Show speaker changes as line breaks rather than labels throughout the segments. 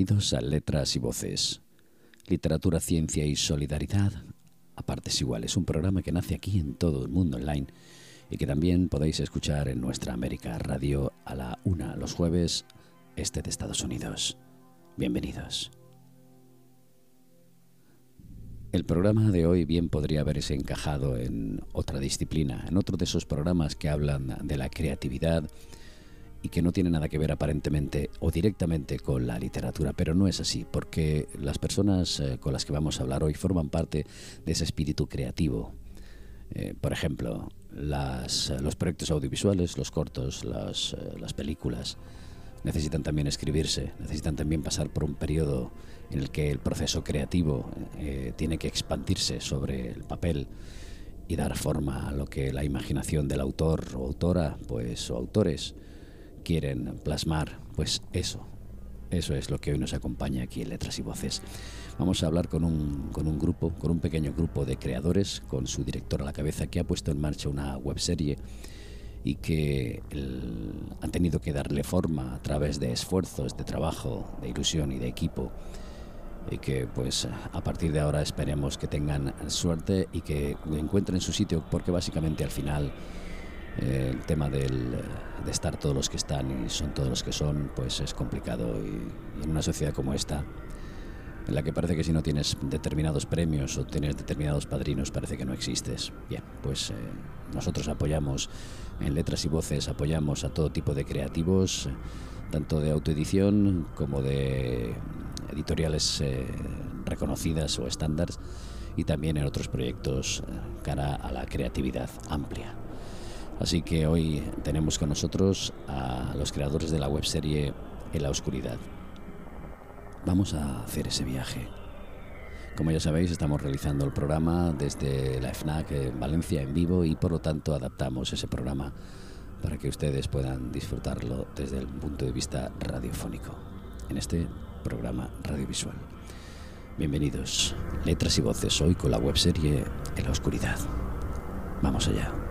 Bienvenidos a Letras y Voces. Literatura, ciencia y solidaridad a partes iguales. Un programa que nace aquí en todo el mundo online y que también podéis escuchar en nuestra América Radio a la una los jueves, este de Estados Unidos. Bienvenidos. El programa de hoy bien podría haberse encajado en otra disciplina, en otro de esos programas que hablan de la creatividad y que no tiene nada que ver aparentemente o directamente con la literatura, pero no es así, porque las personas eh, con las que vamos a hablar hoy forman parte de ese espíritu creativo. Eh, por ejemplo, las, los proyectos audiovisuales, los cortos, las, eh, las películas, necesitan también escribirse, necesitan también pasar por un periodo en el que el proceso creativo tiene que expandirse sobre el papel y dar forma a lo que la imaginación del autor o autora, pues o autores, quieren plasmar, pues eso, eso es lo que hoy nos acompaña aquí en Letras y Voces. Vamos a hablar con un, con un grupo, con un pequeño grupo de creadores, con su director a la cabeza, que ha puesto en marcha una webserie y que han tenido que darle forma a través de esfuerzos, de trabajo, de ilusión y de equipo. Y que pues a partir de ahora esperemos que tengan suerte y que encuentren su sitio, porque básicamente al final el tema del, de estar todos los que están y son todos los que son, pues es complicado. Y, en una sociedad como esta, en la que parece que si no tienes determinados premios o tienes determinados padrinos, parece que no existes. Bien, pues eh, nosotros apoyamos en letras y voces, apoyamos a todo tipo de creativos, tanto de autoedición como de editoriales eh, reconocidas o estándares, y también en otros proyectos eh, cara a la creatividad amplia. Así que hoy tenemos con nosotros a los creadores de la webserie En la Oscuridad. Vamos a hacer ese viaje. Como ya sabéis, estamos realizando el programa desde la FNAC en Valencia en vivo y por lo tanto adaptamos ese programa para que ustedes puedan disfrutarlo desde el punto de vista radiofónico, en este programa radiovisual. Bienvenidos, letras y voces hoy con la webserie En la Oscuridad. Vamos allá.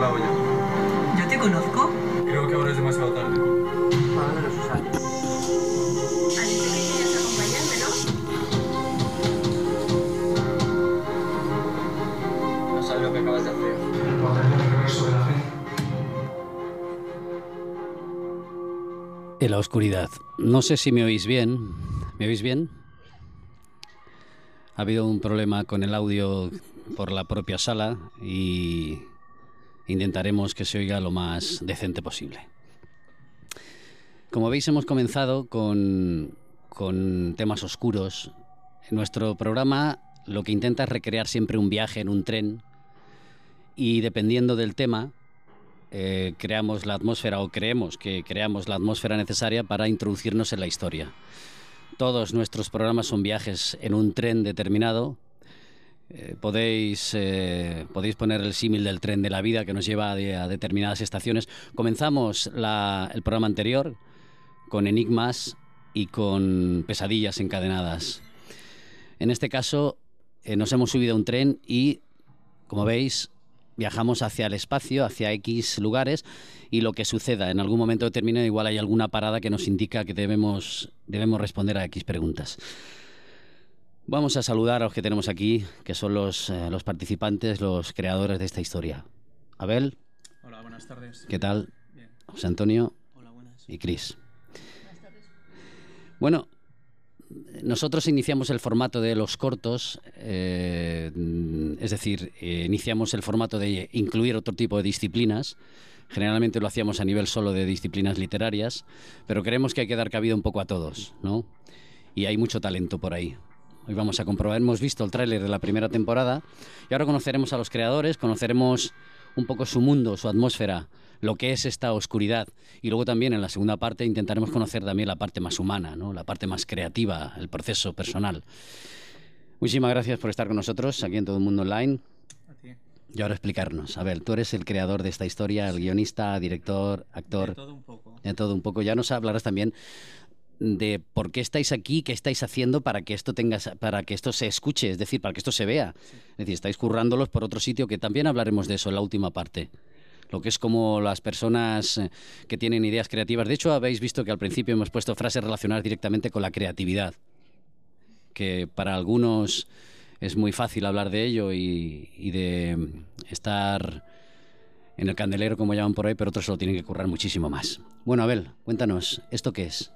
¿Yo te conozco? Creo que ahora es demasiado tarde. Vámonos, Susana. Acompañarme, ¿no? No sabes lo que acabas de hacer.
En la oscuridad. No sé si me oís bien. ¿Me oís bien? Ha habido un problema con el audio por la propia sala y intentaremos que se oiga lo más decente posible. Como veis, hemos comenzado con, con temas oscuros. En nuestro programa lo que intenta es recrear siempre un viaje en un tren y dependiendo del tema, eh, creamos la atmósfera o creemos que creamos la atmósfera necesaria para introducirnos en la historia. Todos nuestros programas son viajes en un tren determinado. Eh, podéis, eh, podéis poner el símil del tren de la vida que nos lleva a, a determinadas estaciones. Comenzamos la, el programa anterior con enigmas y con pesadillas encadenadas. En este caso, nos hemos subido a un tren y, como veis, viajamos hacia el espacio, hacia X lugares y lo que suceda en algún momento determinado, igual hay alguna parada que nos indica que debemos, debemos responder a X preguntas. Vamos a saludar a los que tenemos aquí, que son los, eh, los participantes, los creadores de esta historia. Abel.
Hola, buenas tardes.
¿Qué tal? Bien. José Antonio.
Hola, buenas.
Y Cris. Buenas tardes. Bueno, nosotros iniciamos el formato de los cortos, eh, es decir, eh, iniciamos el formato de incluir otro tipo de disciplinas. Generalmente lo hacíamos a nivel solo de disciplinas literarias, pero creemos que hay que dar cabida un poco a todos, ¿no? Y hay mucho talento por ahí. Hoy vamos a comprobar, hemos visto el tráiler de la primera temporada y ahora conoceremos a los creadores, conoceremos un poco su mundo, su atmósfera, lo que es esta oscuridad. Y luego también en la segunda parte intentaremos conocer también la parte más humana, ¿no? la parte más creativa, el proceso personal. Muchísimas gracias por estar con nosotros aquí en Todo el Mundo Online. Y ahora explicarnos. A ver, tú eres el creador de esta historia, el guionista, director, actor.
De todo un poco.
De todo un poco. Ya nos hablarás también de por qué estáis aquí, qué estáis haciendo para que esto tenga, para que esto se escuche, es decir, para que esto se vea. Es decir, estáis currándolos por otro sitio que también hablaremos de eso en la última parte lo que es como las personas eh, que tienen ideas creativas. De hecho, habéis visto que al principio hemos puesto frases relacionadas directamente con la creatividad, que para algunos es muy fácil hablar de ello y, de estar en el candelero, como llaman por ahí, pero otros se lo tienen que currar muchísimo más. Bueno, Abel, cuéntanos, ¿esto qué es?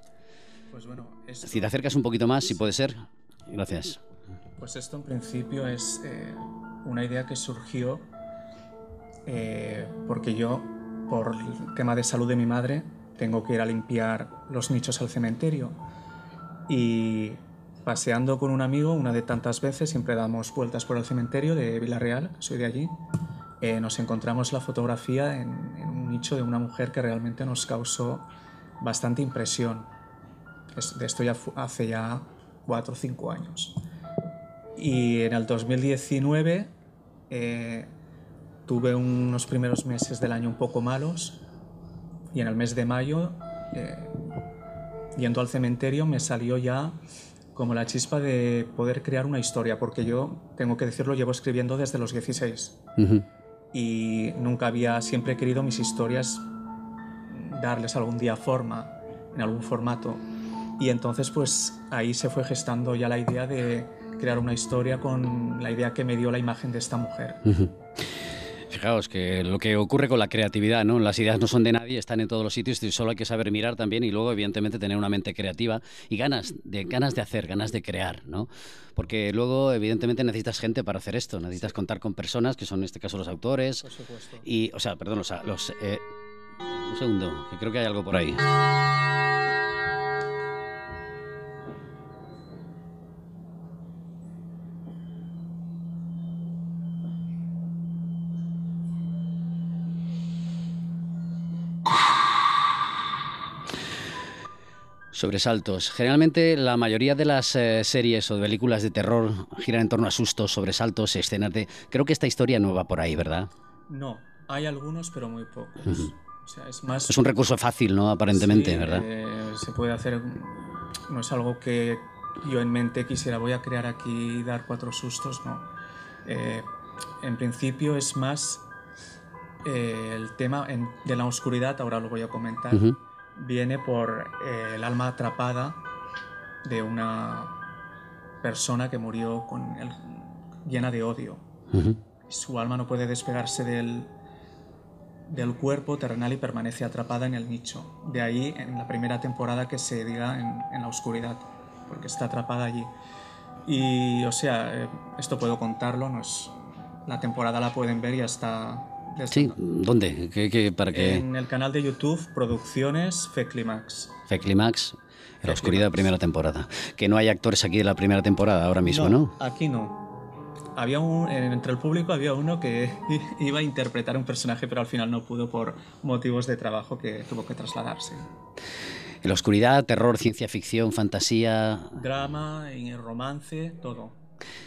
Pues bueno,
Si te acercas un poquito más, si puede ser. Gracias.
Pues esto en principio es eh, una idea que surgió eh, porque yo, por el tema de salud de mi madre, tengo que ir a limpiar los nichos al cementerio. Y paseando con un amigo, una de tantas veces, siempre damos vueltas por el cementerio de Villarreal, soy de allí, eh, nos encontramos la fotografía en, un nicho de una mujer que realmente nos causó bastante impresión. De esto ya hace ya cuatro o cinco años. Y en el 2019 eh, Tuve unos primeros meses del año un poco malos y en el mes de mayo, eh, yendo al cementerio, me salió ya como la chispa de poder crear una historia, porque yo, tengo que decirlo, llevo escribiendo desde los 16 y nunca había, siempre he querido mis historias darles algún día forma, en algún formato. Y entonces pues ahí se fue gestando ya la idea de crear una historia con la idea que me dio la imagen de esta mujer.
Fijaos que lo que ocurre con la creatividad, ¿no? Las ideas no son de nadie, están en todos los sitios y solo hay que saber mirar también y luego evidentemente tener una mente creativa y ganas de ganas de hacer, ganas de crear, ¿no? Porque luego evidentemente necesitas gente para hacer esto, necesitas contar con personas que son en este caso los autores
por supuesto.
y o sea, perdón, los, los eh, un segundo, que creo que hay algo por ahí. Sobresaltos. Generalmente la mayoría de las eh, series o de películas de terror giran en torno a sustos, sobresaltos, escenas de... Creo que esta historia no va por ahí, ¿verdad?
No, hay algunos, pero muy pocos. o sea, es, más...
es un recurso fácil, ¿no? Aparentemente, ¿verdad?
Eh, se puede hacer... No es algo que yo en mente quisiera, voy a crear aquí y dar cuatro sustos, no. Eh, en principio es más el tema de la oscuridad, ahora lo voy a comentar viene por eh, el alma atrapada de una persona que murió con llena de odio. Su alma no puede despegarse del, del cuerpo terrenal y permanece atrapada en el nicho. De ahí en la primera temporada que se diga en, la oscuridad, porque está atrapada allí. Y o sea, eh, esto puedo contarlo, no es, la temporada la pueden ver y hasta...
Sí, ¿dónde? ¿Qué, para qué?
En el canal de YouTube Producciones Feclimax.
Feclimax, la oscuridad primera temporada. Que no hay actores aquí de la primera temporada ahora mismo, ¿no?
Aquí no había un, entre el público había uno que iba a interpretar un personaje, pero al final no pudo por motivos de trabajo que tuvo que trasladarse.
La oscuridad, terror, ciencia ficción, fantasía.
Drama, romance, todo.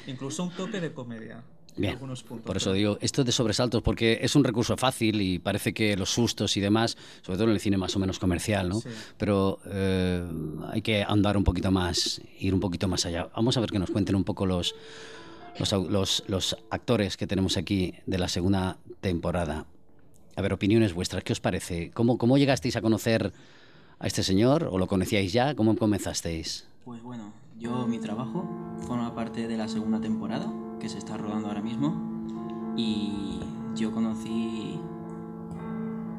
Incluso un toque de comedia.
Bien, por eso digo, esto de sobresaltos, porque es un recurso fácil y parece que los sustos y demás, sobre todo en el cine más o menos comercial, ¿no? Pero eh, hay que andar un poquito más, ir un poquito más allá. Vamos a ver que nos cuenten un poco los, los, los, actores que tenemos aquí de la segunda temporada. A ver, opiniones vuestras, ¿qué os parece? ¿Cómo, ¿Cómo llegasteis a conocer a este señor o lo conocíais ya? ¿Cómo comenzasteis?
Pues bueno, yo mi trabajo forma parte de la segunda temporada que se está rodando ahora mismo y yo conocí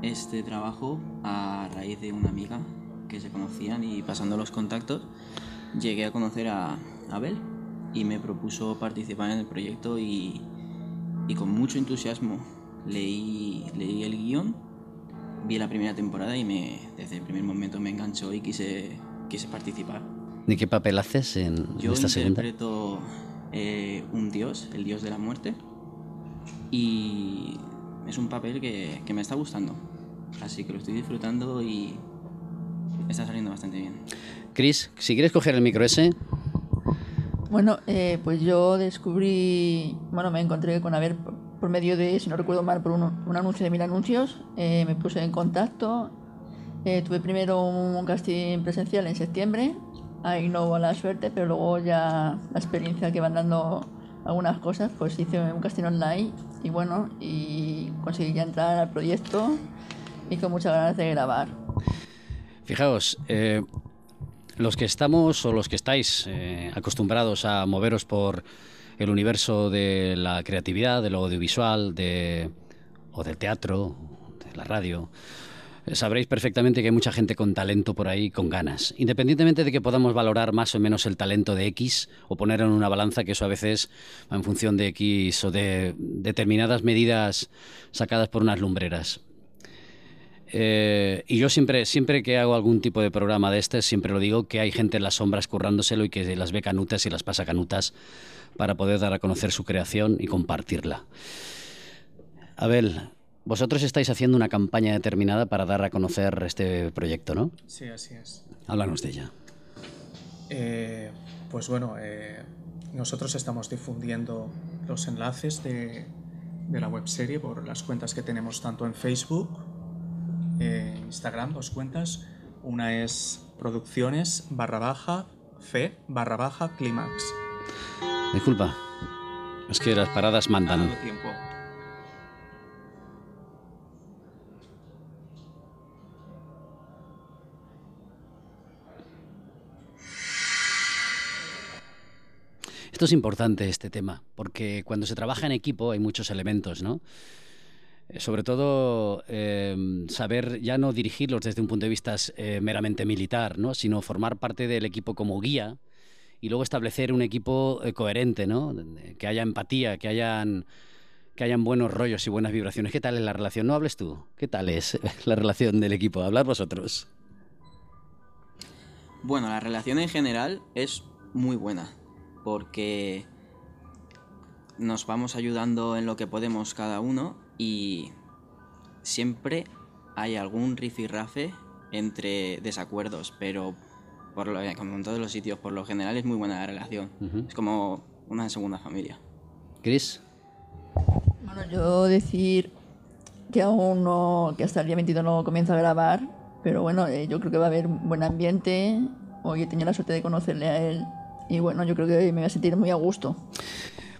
este trabajo a raíz de una amiga que se conocían y pasando los contactos llegué a conocer a Abel y me propuso participar en el proyecto y, y con mucho entusiasmo leí, leí el guion, vi la primera temporada y me, desde el primer momento me enganchó y quise, quise participar.
¿Y qué papel haces en esta segunda?
Yo interpreto eh, un dios, el dios de la muerte, y es un papel que, que me está gustando, así que lo estoy disfrutando y está saliendo bastante bien.
Chris, si quieres coger el micro ese.
Bueno, eh, pues yo descubrí, bueno, me encontré con Aver por medio de, si no recuerdo mal, por un, anuncio de Mil Anuncios, eh, me puse en contacto, eh, tuve primero un casting presencial en septiembre, ahí no hubo la suerte, pero luego ya la experiencia que van dando algunas cosas, pues hice un casting online y bueno, y conseguí ya entrar al proyecto y con muchas ganas de grabar.
Fijaos, los que estamos o los que estáis eh, acostumbrados a moveros por el universo de la creatividad, de lo audiovisual, de, o del teatro, de la radio, eh, sabréis perfectamente que hay mucha gente con talento por ahí, con ganas. Independientemente de que podamos valorar más o menos el talento de X o poner en una balanza, que eso a veces va en función de X o de determinadas medidas sacadas por unas lumbreras. Eh, y yo siempre, siempre que hago algún tipo de programa de este, siempre lo digo, que hay gente en las sombras currándoselo y que las ve canutas y las pasa canutas para poder dar a conocer su creación y compartirla. Abel, vosotros estáis haciendo una campaña determinada para dar a conocer este proyecto, ¿no?
Sí, así es.
Háblanos de ella.
Eh, pues bueno, eh, nosotros estamos difundiendo los enlaces de, de la webserie por las cuentas que tenemos tanto en Facebook eh, Instagram, dos cuentas. Una es producciones barra baja fe barra baja clímax.
Disculpa, es que las paradas mandan.
Tiempo.
Esto es importante, este tema, porque cuando se trabaja en equipo hay muchos elementos, ¿no? Eh, sobre todo em, saber ya no dirigirlos desde un punto de vista eh, meramente militar, ¿no? sino formar parte del equipo como guía y luego establecer un equipo eh, coherente, ¿no? que haya empatía, que hayan, que hayan buenos rollos y buenas vibraciones. ¿Qué tal es la relación? No hables tú. ¿Qué tal es la relación del equipo? Hablar vosotros.
Bueno, la relación en general es muy buena porque nos vamos ayudando en lo que podemos cada uno y siempre hay algún rifirrafe entre desacuerdos, pero por lo, como en todos los sitios, por lo general es muy buena la relación. Es como una segunda familia.
Chris.
Bueno, yo decir que aún no, que hasta el día 22 no comienzo a grabar, pero bueno, eh, yo creo que va a haber buen ambiente. Hoy he tenido la suerte de conocerle a él y bueno, yo creo que me voy a sentir muy a gusto.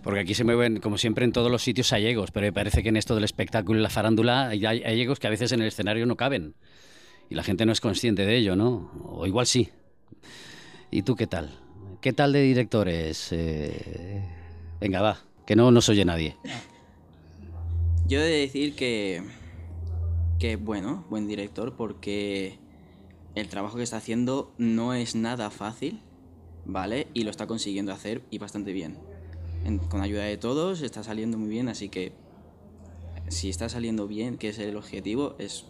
Porque aquí se mueven, como siempre, en todos los sitios hallegos, pero me parece que en esto del espectáculo y la farándula hay hallegos que a veces en el escenario no caben. Y la gente no es consciente de ello, ¿no? O igual sí. ¿Y tú qué tal? ¿Qué tal de directores? Eh, venga, va, que no nos oye nadie.
Yo he de decir que que bueno, buen director, porque el trabajo que está haciendo no es nada fácil, ¿vale? Y lo está consiguiendo hacer y bastante bien. con ayuda de todos está saliendo muy bien, así que si está saliendo bien, que es el objetivo, es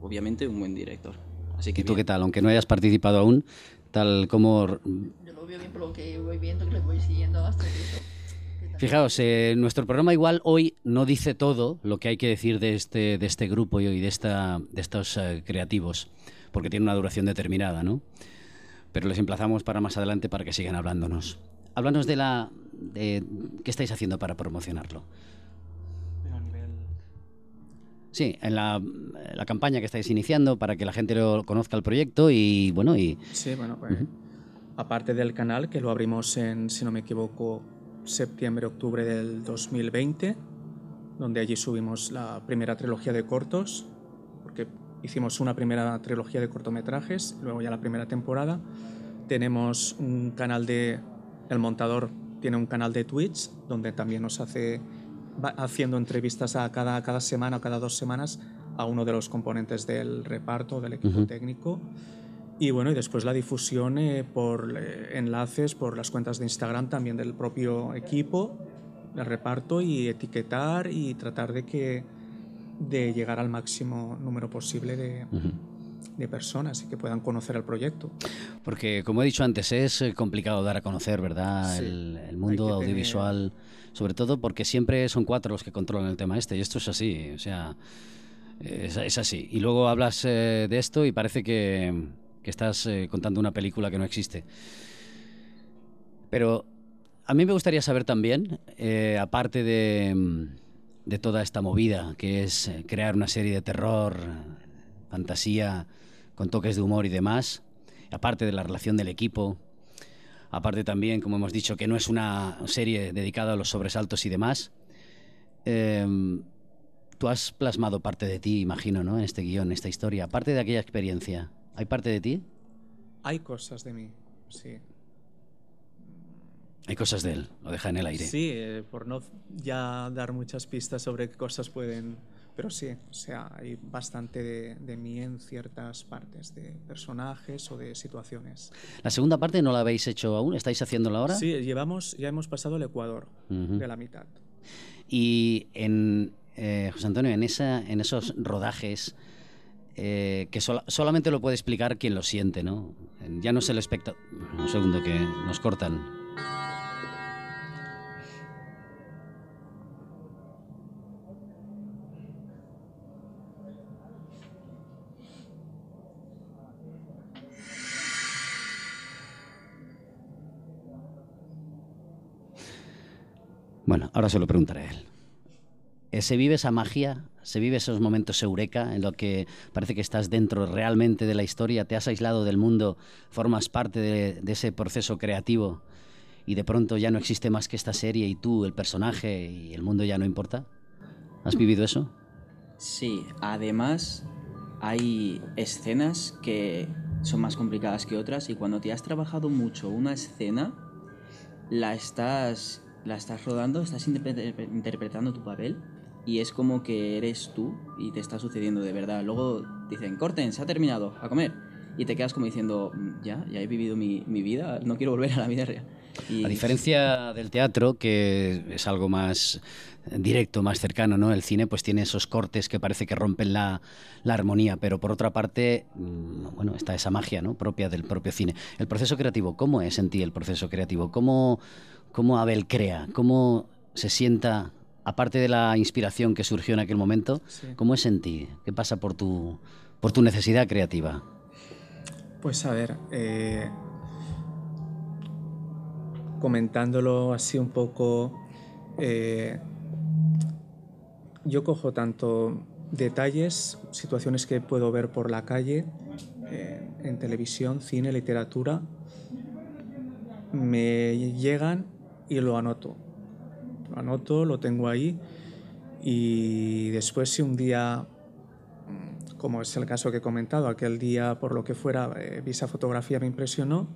obviamente un buen director. Así que
¿Y tú qué tal? Aunque no hayas participado aún, tal como...
Yo lo veo bien por lo que voy viendo, que lo voy siguiendo hasta eso.
Fijaos, eh, nuestro programa igual hoy no dice todo lo que hay que decir de este, de este grupo y de, esta, de estos eh, creativos, porque tiene una duración determinada, ¿no? Pero les emplazamos para más adelante para que sigan hablándonos. Háblanos de la... De, ¿Qué estáis haciendo para promocionarlo? Sí, en la, la, campaña que estáis iniciando para que la gente lo conozca el proyecto y bueno y
sí bueno pues, aparte del canal que lo abrimos en si no me equivoco septiembre octubre del 2020 donde allí subimos la primera trilogía de cortos porque hicimos una primera trilogía de cortometrajes luego ya la primera temporada tenemos un canal de el montador tiene un canal de Twitch donde también nos hace haciendo entrevistas a cada, cada semana o cada dos semanas a uno de los componentes del reparto, del equipo técnico. Y bueno, y después la difusión eh, por eh, enlaces, por las cuentas de Instagram también del propio equipo, el reparto y etiquetar y tratar de que de llegar al máximo número posible de, de personas y que puedan conocer el proyecto.
Porque, como he dicho antes, es eh, complicado dar a conocer, ¿verdad? el, mundo audiovisual sobre todo porque siempre son cuatro los que controlan el tema este, y esto es así, o sea, es, así. Y luego hablas eh, de esto y parece que, estás eh, contando una película que no existe. Pero a mí me gustaría saber también, eh, aparte de, de toda esta movida, que es crear una serie de terror, fantasía, con toques de humor y demás, aparte de la relación del equipo, Aparte también, como hemos dicho, que no es una serie dedicada a los sobresaltos y demás. Em, tú has plasmado parte de ti, imagino, ¿no? En este guion, en esta historia. Aparte de aquella experiencia, ¿hay parte de ti?
Hay cosas de mí, sí.
Hay cosas de él, lo deja en el aire.
Sí, eh, por no ya dar muchas pistas sobre qué cosas pueden pero sí, o sea, hay bastante de, de, mí en ciertas partes, de personajes o de situaciones.
¿La segunda parte no la habéis hecho aún? ¿Estáis haciéndola ahora?
Sí, llevamos, ya hemos pasado el Ecuador de la mitad.
Y en, eh, José Antonio, en, esa, en esos rodajes, eh, que solamente lo puede explicar quien lo siente, ¿no? Ya no es el espectador. Un segundo que nos cortan. Bueno, ahora se lo preguntaré a él. Eh, ¿Se vive esa magia? ¿Se vive esos momentos eureka en lo que parece que estás dentro realmente de la historia? ¿Te has aislado del mundo? ¿Formas parte de, ese proceso creativo? Y de pronto ya no existe más que esta serie y tú, el personaje y el mundo ya no importa? ¿Has vivido eso?
Sí, además hay escenas que son más complicadas que otras y cuando te has trabajado mucho una escena, la estás la estás rodando, estás interpretando tu papel y es como que eres tú y te está sucediendo de verdad. Luego dicen, corten, se ha terminado, a comer. Y te quedas como diciendo, mm, ya, ya he vivido mi, mi vida, no quiero volver a la vida real.
A diferencia del teatro, que es algo más directo, más cercano, ¿no? El cine pues tiene esos cortes que parece que rompen la, la, armonía, pero por otra parte, mm, bueno, está esa magia, ¿no? Propia del propio cine. El proceso creativo, ¿cómo es en ti el proceso creativo? ¿Cómo, cómo Abel crea, cómo se sienta, aparte de la inspiración que surgió en aquel momento, cómo es en ti, qué pasa por tu, por tu necesidad creativa.
Pues a ver, eh, comentándolo así un poco, eh, yo cojo tanto detalles, situaciones que puedo ver por la calle, eh, en televisión, cine, literatura, me llegan y lo anoto. Lo anoto, lo tengo ahí y después si un día, mm, como es el caso que he comentado, aquel día por lo que fuera eh, vi esa fotografía me impresionó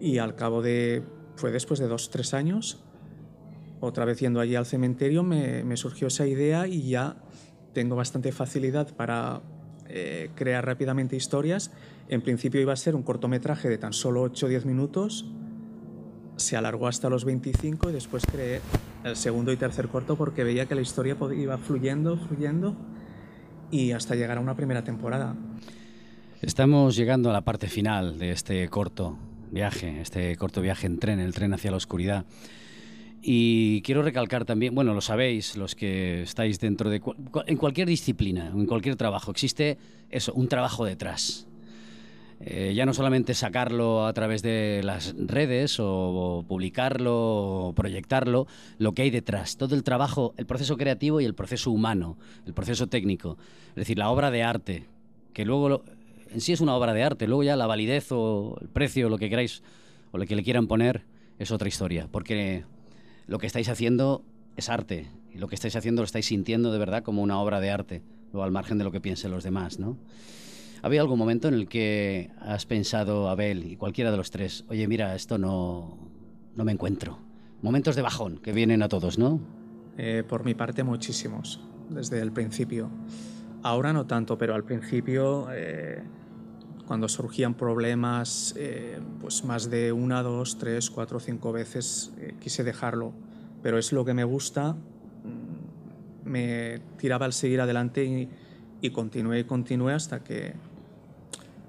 y al cabo de, fue después de dos, tres años, otra vez yendo allí al cementerio me, me surgió esa idea y ya tengo bastante facilidad para eh, crear rápidamente historias. En principio iba a ser un cortometraje de tan solo 8 o 10 minutos, se alargó hasta los 25 y después creé el segundo y tercer corto porque veía que la historia iba fluyendo, fluyendo y hasta llegar a una primera temporada.
Estamos llegando a la parte final de este corto viaje, este corto viaje en tren, el tren hacia la oscuridad. Y quiero recalcar también, bueno, lo sabéis, los que estáis dentro de... En cualquier disciplina, en cualquier trabajo, existe eso, un trabajo detrás. Eh, ya no solamente sacarlo a través de las redes o, publicarlo o proyectarlo, lo que hay detrás, todo el trabajo, el proceso creativo y el proceso humano, el proceso técnico, es decir, la obra de arte, que luego en sí es una obra de arte, luego ya la validez o el precio, lo que queráis o lo que le quieran poner, es otra historia, porque lo que estáis haciendo es arte y lo que estáis haciendo lo estáis sintiendo de verdad como una obra de arte, luego al margen de lo que piensen los demás, ¿no? ¿Había algún momento en el que has pensado, Abel, y cualquiera de los tres, oye, mira, esto no, no me encuentro? Momentos de bajón que vienen a todos, ¿no?
Eh, por mi parte, muchísimos, desde el principio. Ahora no tanto, pero al principio, eh, cuando surgían problemas, eh, pues más de una, dos, tres, cuatro, cinco veces quise dejarlo. Pero es lo que me gusta, mm, me tiraba al seguir adelante y, y continué y continué hasta que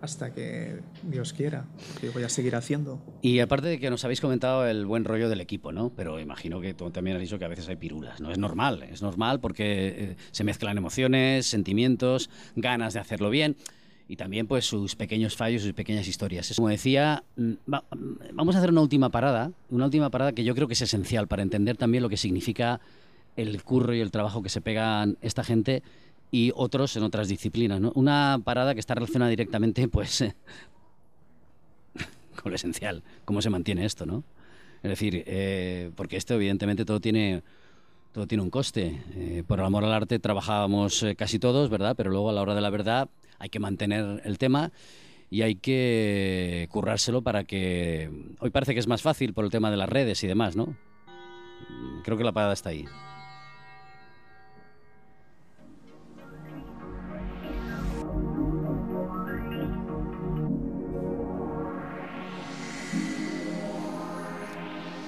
hasta que Dios quiera, que voy a seguir haciendo.
Y aparte de que nos habéis comentado el buen rollo del equipo, ¿no? Pero imagino que tú también has dicho que a veces hay pirulas, ¿no? Es normal, es normal porque eh, se mezclan emociones, sentimientos, ganas de hacerlo bien y también pues sus pequeños fallos, sus pequeñas historias. Como decía, mm, vamos a hacer una última parada, una última parada que yo creo que es esencial para entender también lo que significa el curro y el trabajo que se pegan esta gente y otros en otras disciplinas. ¿no? Una parada que está relacionada directamente pues, con lo esencial, cómo se mantiene esto. ¿no? Es decir, eh, porque esto evidentemente todo tiene, todo tiene un coste. Eh, por el amor al arte trabajábamos eh, casi todos, ¿verdad? Pero luego a la hora de la verdad hay que mantener el tema y hay que currárselo para que... Hoy parece que es más fácil por el tema de las redes y demás, ¿no? Creo que la parada está ahí.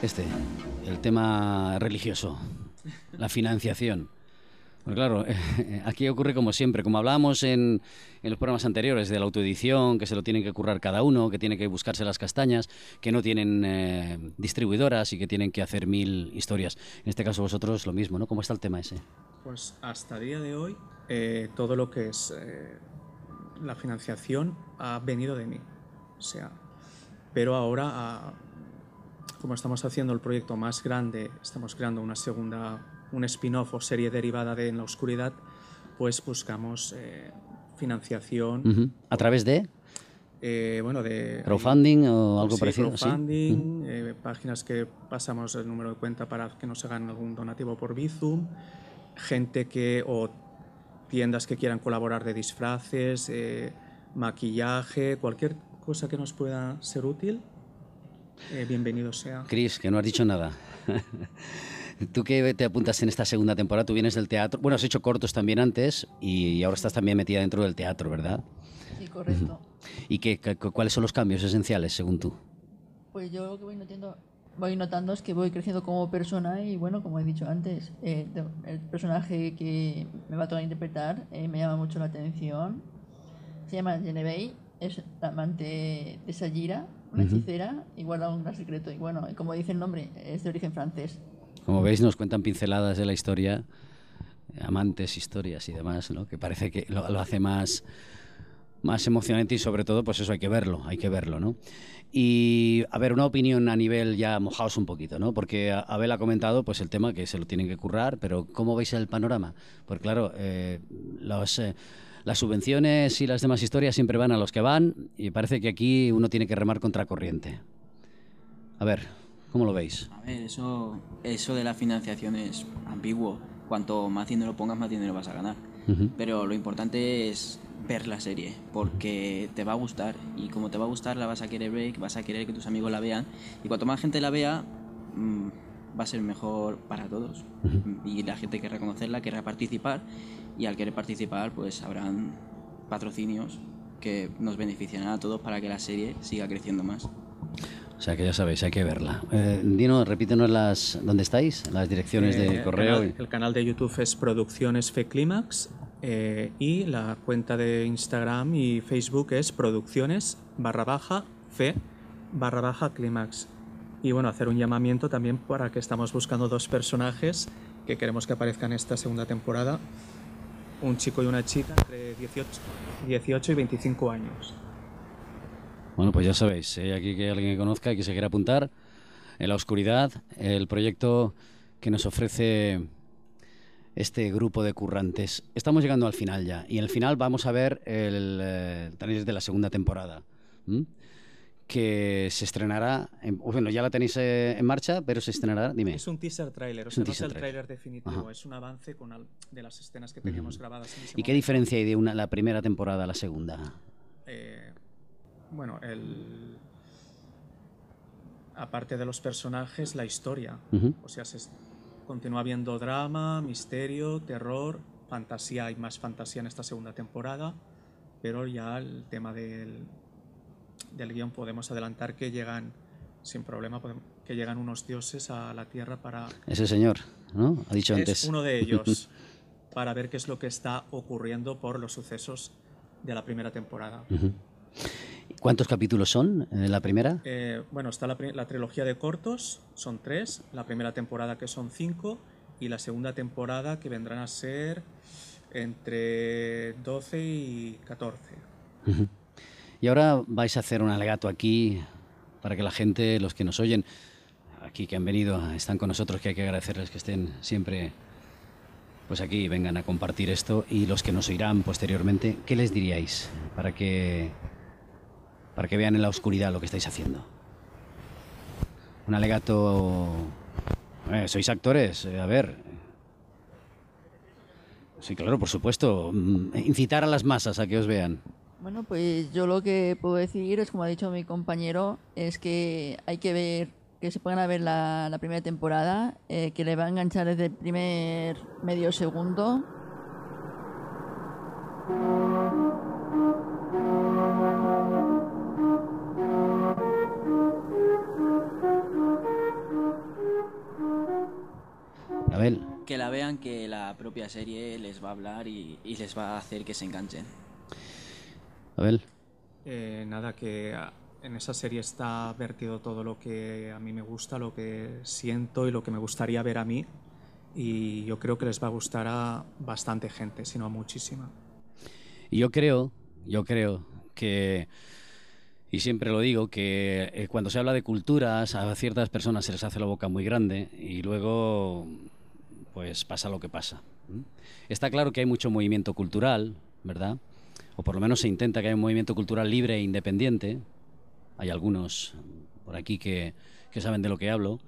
Este, el tema religioso, la financiación. Pues claro, aquí ocurre como siempre, como hablábamos en, en, los programas anteriores de la autoedición, que se lo tienen que currar cada uno, que tiene que buscarse las castañas, que no tienen eh, distribuidoras y que tienen que hacer mil historias. En este caso vosotros lo mismo, ¿no? ¿Cómo está el tema ese?
Pues hasta el día de hoy eh, todo lo que es eh, la financiación ha venido de mí. O sea, pero ahora como estamos haciendo el proyecto más grande, estamos creando una segunda, un spin-off o serie derivada de En la Oscuridad, pues buscamos eh, financiación.
¿A través de?
Eh, bueno, de...
¿Crowdfunding o algo
sí,
parecido?
Crowdfunding, eh, páginas que pasamos el número de cuenta para que nos hagan algún donativo por Bizum, gente que... o tiendas que quieran colaborar de disfraces, maquillaje, cualquier cosa que nos pueda ser útil, eh, bienvenido sea.
Cris, que no has dicho nada. Tú que te apuntas en esta segunda temporada, tú vienes del teatro. Bueno, has hecho cortos también antes y ahora estás también metida dentro del teatro, ¿verdad?
Sí, correcto.
¿Y qué, cuáles son los cambios esenciales según tú?
Pues yo lo que voy notando, voy notando es que voy creciendo como persona y bueno, como he dicho antes, eh, el personaje que me va a tocar interpretar eh, me llama mucho la atención. Se llama Genevieve, es la amante de Sajira una hechicera y guarda un gran secreto. Y bueno, como dice el nombre, es de origen francés.
Como veis, nos cuentan pinceladas de la historia, amantes, historias y demás, ¿no? que parece que lo, hace más, más emocionante y sobre todo, pues eso hay que verlo, hay que verlo, ¿no? Y, a ver, una opinión a nivel ya mojaos un poquito, ¿no? Porque Abel ha comentado, pues, el tema que se lo tienen que currar, pero ¿cómo veis el panorama? Porque, claro, eh, los... Eh, las subvenciones y las demás historias siempre van a los que van y parece que aquí uno tiene que remar contra corriente. A ver, ¿cómo lo veis?
A ver, eso, eso de la financiación es ambiguo. Cuanto más dinero pongas, más dinero vas a ganar. Pero lo importante es ver la serie, porque te va a gustar. Y como te va a gustar, la vas a querer ver, vas a querer que tus amigos la vean. Y cuanto más gente la vea, mm, va a ser mejor para todos. Y la gente querrá conocerla, querrá participar y al querer participar pues habrán patrocinios que nos beneficiarán a todos para que la serie siga creciendo más.
O sea que ya sabéis, hay que verla. Eh, Dino, repítenos las, ¿dónde estáis? Las direcciones de
Eh,
correo.
El canal, el canal de YouTube es Producciones Feclímax eh, y la cuenta de Instagram y Facebook es Producciones barra baja Fe barra baja Clímax. Y bueno, hacer un llamamiento también para que estamos buscando dos personajes que queremos que aparezcan esta segunda temporada. Un chico y una chica entre 18, 18 y 25 años.
Bueno, pues ya sabéis, hay aquí que alguien que conozca y que se quiera apuntar, en la oscuridad, el proyecto que nos ofrece este grupo de currantes. Estamos llegando al final ya, y en el final vamos a ver el eh, trailer de la segunda temporada. Que se estrenará, en- bueno, ya la tenéis eh, en marcha, pero se estrenará, dime.
Es un teaser trailer, o
Es
sea,
un
no es el
tráiler.
trailer definitivo,
Ajá.
es un avance con al- de las escenas que teníamos grabadas en ese
¿Y qué diferencia hay de una, la primera temporada a la segunda?
Eh, bueno, el... aparte de los personajes, la historia. O sea, se continúa habiendo drama, misterio, terror, fantasía. Hay más fantasía en esta segunda temporada, pero ya el tema del, del guion podemos adelantar que llegan, sin problema, que llegan unos dioses a la Tierra para...
Ese señor, ¿no? Ha dicho antes.
Es uno de ellos, para ver qué es lo que está ocurriendo por los sucesos de la primera temporada.
¿Cuántos capítulos son en la primera?
Eh, bueno, está la, trilogía de cortos, son tres, la primera temporada que son cinco y la segunda temporada que vendrán a ser entre 12 y 14.
Y ahora vais a hacer un alegato aquí para que la gente, los que nos oyen, aquí que han venido, están con nosotros, que hay que agradecerles que estén siempre pues aquí, vengan a compartir esto y los que nos oirán posteriormente, ¿qué les diríais para que para que vean en la oscuridad lo que estáis haciendo? Un alegato eh, sois actores, eh, a ver. Sí, claro, por supuesto, mm, incitar a las masas a que os vean.
Bueno, pues yo lo que puedo decir es, como ha dicho mi compañero, es que hay que ver, que se pongan a ver la, la primera temporada, eh, que le va a enganchar desde el primer medio segundo.
Abel.
Que la vean, que la propia serie les va a hablar y, y les va a hacer que se enganchen.
Abel.
Eh, nada, que en esa serie está vertido todo lo que a mí me gusta, lo que siento y lo que me gustaría ver a mí. Y yo creo que les va a gustar a bastante gente, si no a muchísima.
Y yo creo, yo creo que, y siempre lo digo, que eh, cuando se habla de culturas, a ciertas personas se les hace la boca muy grande y luego, pues pasa lo que pasa. Está claro que hay mucho movimiento cultural, ¿verdad? O por lo menos se intenta que haya un movimiento cultural libre e independiente. Hay algunos por aquí que, que saben de lo que hablo,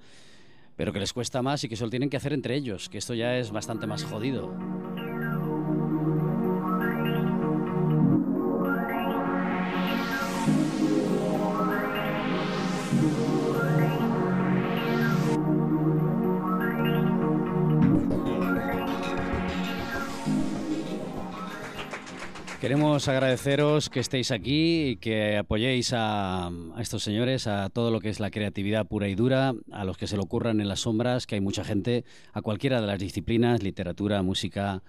pero que les cuesta más y que solo tienen que hacer entre ellos, que esto ya es bastante más jodido. Queremos agradeceros que estéis aquí y que apoyéis a, estos señores, a todo lo que es la creatividad pura y dura, a los que se lo ocurran en las sombras, que hay mucha gente, a cualquiera de las disciplinas, literatura, música,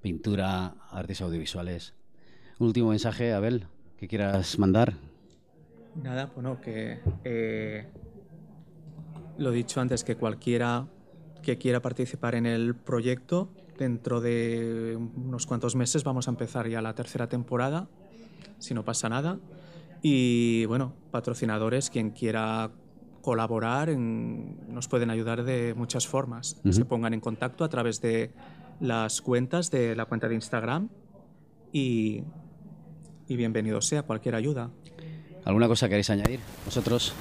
pintura, artes audiovisuales. Un último mensaje, Abel, que quieras mandar.
Nada, bueno, que eh, lo dicho antes, que cualquiera que quiera participar en el proyecto, dentro de unos cuantos meses vamos a empezar ya la tercera temporada, si no pasa nada. Y bueno, patrocinadores, quien quiera colaborar, en- nos pueden ayudar de muchas formas.
Ujú.
Se pongan en contacto a través de las cuentas de la cuenta de Instagram y, y bienvenido sea cualquier ayuda.
¿Alguna cosa queréis añadir? ¿Vosotros?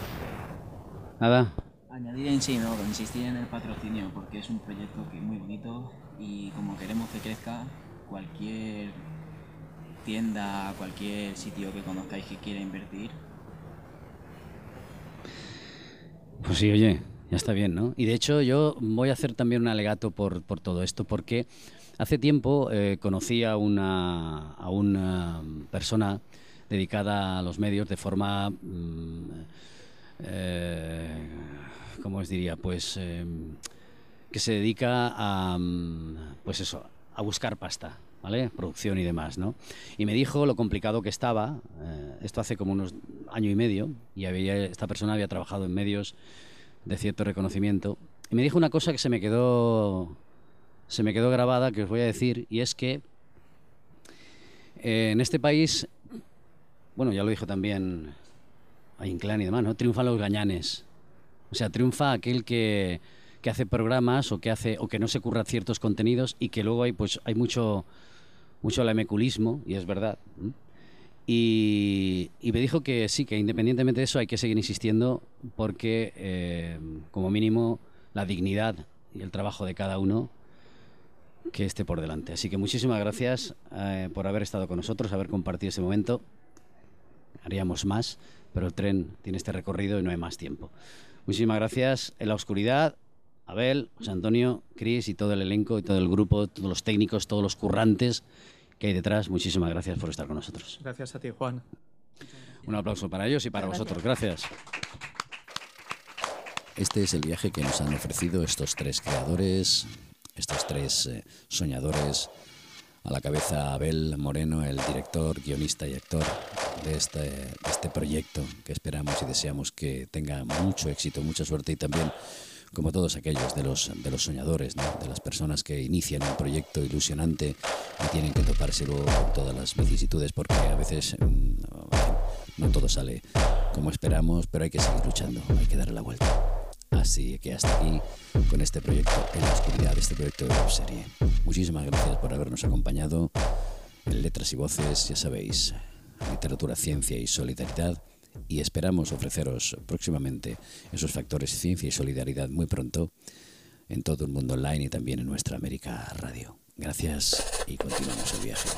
¿Nada?
Añadir en sí, no, insistir en el patrocinio, porque es un proyecto que es muy bonito y como queremos que crezca, cualquier tienda, cualquier sitio que conozcáis que quiera invertir,
Pues sí, oye, ya está bien, ¿no? Y de hecho yo voy a hacer también un alegato por, por todo esto, porque Hace tiempo eh, conocí a una, a una persona dedicada a los medios de forma, mm, eh, ¿cómo os diría? Pues em, que se dedica a, mm, pues eso, a buscar pasta, ¿vale? Producción y demás, ¿no? Y me dijo lo complicado que estaba, eh, esto hace como unos año y medio, y había, esta persona había trabajado en medios de cierto reconocimiento, y me dijo una cosa que se me quedó se me quedó grabada que os voy a decir y es que eh, en este país, bueno, ya lo dijo también a Inclán y demás, ¿no? Triunfan los gañanes. O sea, triunfa aquel que, que hace programas o que hace o que no se curra ciertos contenidos y que luego hay pues hay mucho mucho lameculismo y es verdad. Y, y, me dijo que sí, que independientemente de eso hay que seguir insistiendo porque eh, como mínimo la dignidad y el trabajo de cada uno que esté por delante. Así que muchísimas gracias eh, por haber estado con nosotros, haber compartido ese momento. Haríamos más, pero el tren tiene este recorrido y no hay más tiempo. Muchísimas gracias. En la oscuridad, Abel, José Antonio, Cris y todo el elenco y todo el grupo, todos los técnicos, todos los currantes que hay detrás. Muchísimas gracias por estar con nosotros.
Gracias a ti, Juan.
Un aplauso para ellos y para vosotros. Gracias.
Este es el viaje que nos han ofrecido estos tres creadores, estos tres eh, soñadores. A la cabeza Abel Moreno, el director, guionista y actor de este, de este proyecto que esperamos y deseamos que tenga mucho éxito, mucha suerte y también como todos aquellos de los, de los soñadores, de las personas que inician un proyecto ilusionante y tienen que toparse luego con todas las vicisitudes porque a veces mm, no todo sale como esperamos, pero hay que seguir luchando, hay que darle la vuelta. Así que hasta aquí con este proyecto en la oscuridad, este proyecto de web serie. Muchísimas gracias por habernos acompañado en Letras y Voces, ya sabéis, literatura, ciencia y solidaridad. Y esperamos ofreceros próximamente esos factores ciencia y solidaridad muy pronto en todo el mundo online y también en nuestra América Radio. Gracias y continuamos el viaje.